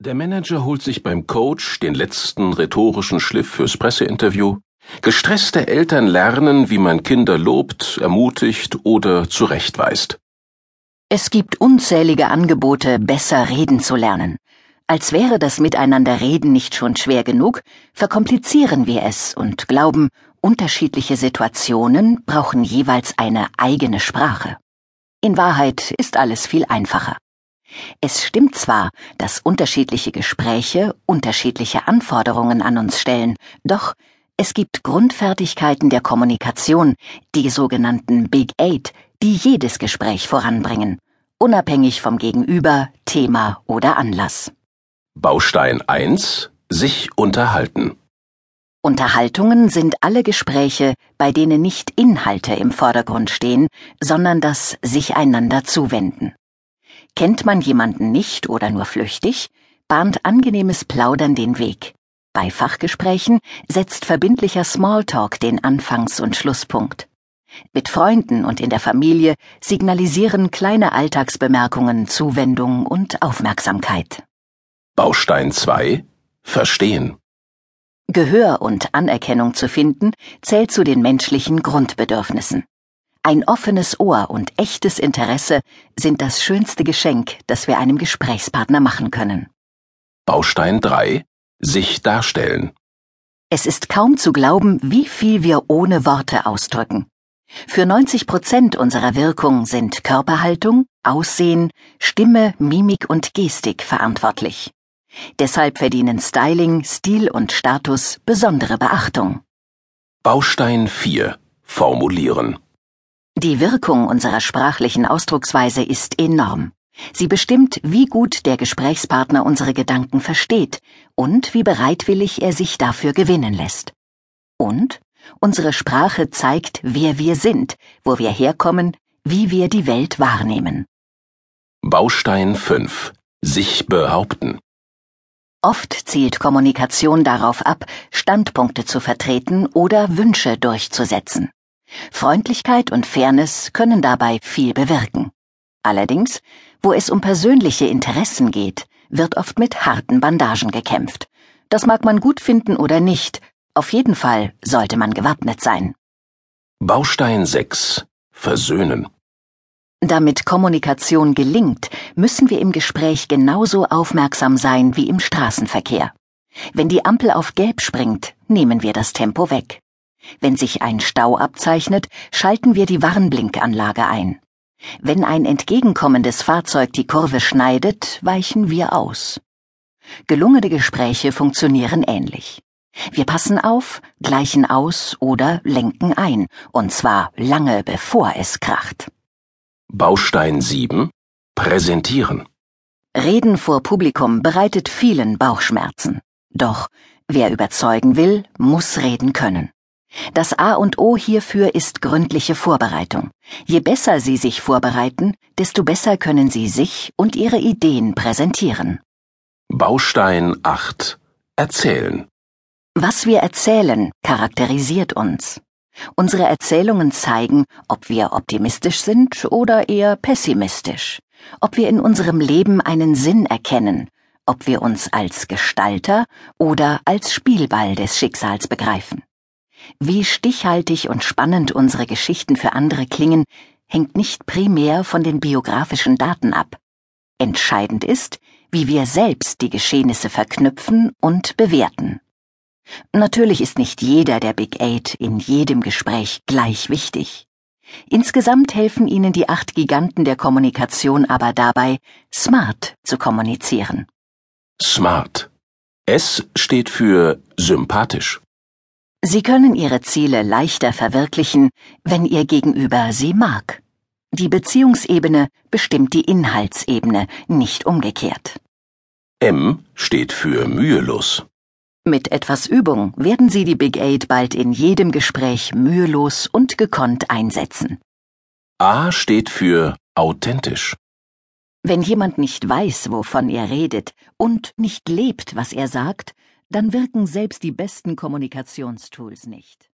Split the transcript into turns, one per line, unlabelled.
Der Manager holt sich beim Coach den letzten rhetorischen Schliff fürs Presseinterview. Gestresste Eltern lernen, wie man Kinder lobt, ermutigt oder zurechtweist.
Es gibt unzählige Angebote, besser reden zu lernen. Als wäre das Miteinanderreden nicht schon schwer genug, verkomplizieren wir es und glauben, unterschiedliche Situationen brauchen jeweils eine eigene Sprache. In Wahrheit ist alles viel einfacher. Es stimmt zwar, dass unterschiedliche Gespräche unterschiedliche Anforderungen an uns stellen, doch es gibt Grundfertigkeiten der Kommunikation, die sogenannten Big Eight, die jedes Gespräch voranbringen, unabhängig vom Gegenüber, Thema oder Anlass.
Baustein 1 Sich unterhalten.
Unterhaltungen sind alle Gespräche, bei denen nicht Inhalte im Vordergrund stehen, sondern das sich einander zuwenden. Kennt man jemanden nicht oder nur flüchtig, bahnt angenehmes Plaudern den Weg. Bei Fachgesprächen setzt verbindlicher Smalltalk den Anfangs- und Schlusspunkt. Mit Freunden und in der Familie signalisieren kleine Alltagsbemerkungen Zuwendung und Aufmerksamkeit.
Baustein 2 Verstehen.
Gehör und Anerkennung zu finden zählt zu den menschlichen Grundbedürfnissen. Ein offenes Ohr und echtes Interesse sind das schönste Geschenk, das wir einem Gesprächspartner machen können.
Baustein 3 Sich darstellen.
Es ist kaum zu glauben, wie viel wir ohne Worte ausdrücken. Für 90 Prozent unserer Wirkung sind Körperhaltung, Aussehen, Stimme, Mimik und Gestik verantwortlich. Deshalb verdienen Styling, Stil und Status besondere Beachtung.
Baustein 4 Formulieren.
Die Wirkung unserer sprachlichen Ausdrucksweise ist enorm. Sie bestimmt, wie gut der Gesprächspartner unsere Gedanken versteht und wie bereitwillig er sich dafür gewinnen lässt. Und unsere Sprache zeigt, wer wir sind, wo wir herkommen, wie wir die Welt wahrnehmen.
Baustein 5 Sich behaupten.
Oft zielt Kommunikation darauf ab, Standpunkte zu vertreten oder Wünsche durchzusetzen. Freundlichkeit und Fairness können dabei viel bewirken. Allerdings, wo es um persönliche Interessen geht, wird oft mit harten Bandagen gekämpft. Das mag man gut finden oder nicht, auf jeden Fall sollte man gewappnet sein.
Baustein 6 Versöhnen.
Damit Kommunikation gelingt, müssen wir im Gespräch genauso aufmerksam sein wie im Straßenverkehr. Wenn die Ampel auf Gelb springt, nehmen wir das Tempo weg. Wenn sich ein Stau abzeichnet, schalten wir die Warnblinkanlage ein. Wenn ein entgegenkommendes Fahrzeug die Kurve schneidet, weichen wir aus. Gelungene Gespräche funktionieren ähnlich. Wir passen auf, gleichen aus oder lenken ein, und zwar lange bevor es kracht.
Baustein 7 Präsentieren.
Reden vor Publikum bereitet vielen Bauchschmerzen. Doch wer überzeugen will, muss reden können. Das A und O hierfür ist gründliche Vorbereitung. Je besser Sie sich vorbereiten, desto besser können Sie sich und Ihre Ideen präsentieren.
Baustein 8 Erzählen.
Was wir erzählen, charakterisiert uns. Unsere Erzählungen zeigen, ob wir optimistisch sind oder eher pessimistisch, ob wir in unserem Leben einen Sinn erkennen, ob wir uns als Gestalter oder als Spielball des Schicksals begreifen. Wie stichhaltig und spannend unsere Geschichten für andere klingen, hängt nicht primär von den biografischen Daten ab. Entscheidend ist, wie wir selbst die Geschehnisse verknüpfen und bewerten. Natürlich ist nicht jeder der Big Eight in jedem Gespräch gleich wichtig. Insgesamt helfen Ihnen die acht Giganten der Kommunikation aber dabei, smart zu kommunizieren.
Smart. S steht für sympathisch.
Sie können Ihre Ziele leichter verwirklichen, wenn Ihr Gegenüber sie mag. Die Beziehungsebene bestimmt die Inhaltsebene, nicht umgekehrt.
M steht für mühelos.
Mit etwas Übung werden Sie die Big Eight bald in jedem Gespräch mühelos und gekonnt einsetzen.
A steht für authentisch.
Wenn jemand nicht weiß, wovon er redet und nicht lebt, was er sagt, dann wirken selbst die besten Kommunikationstools nicht.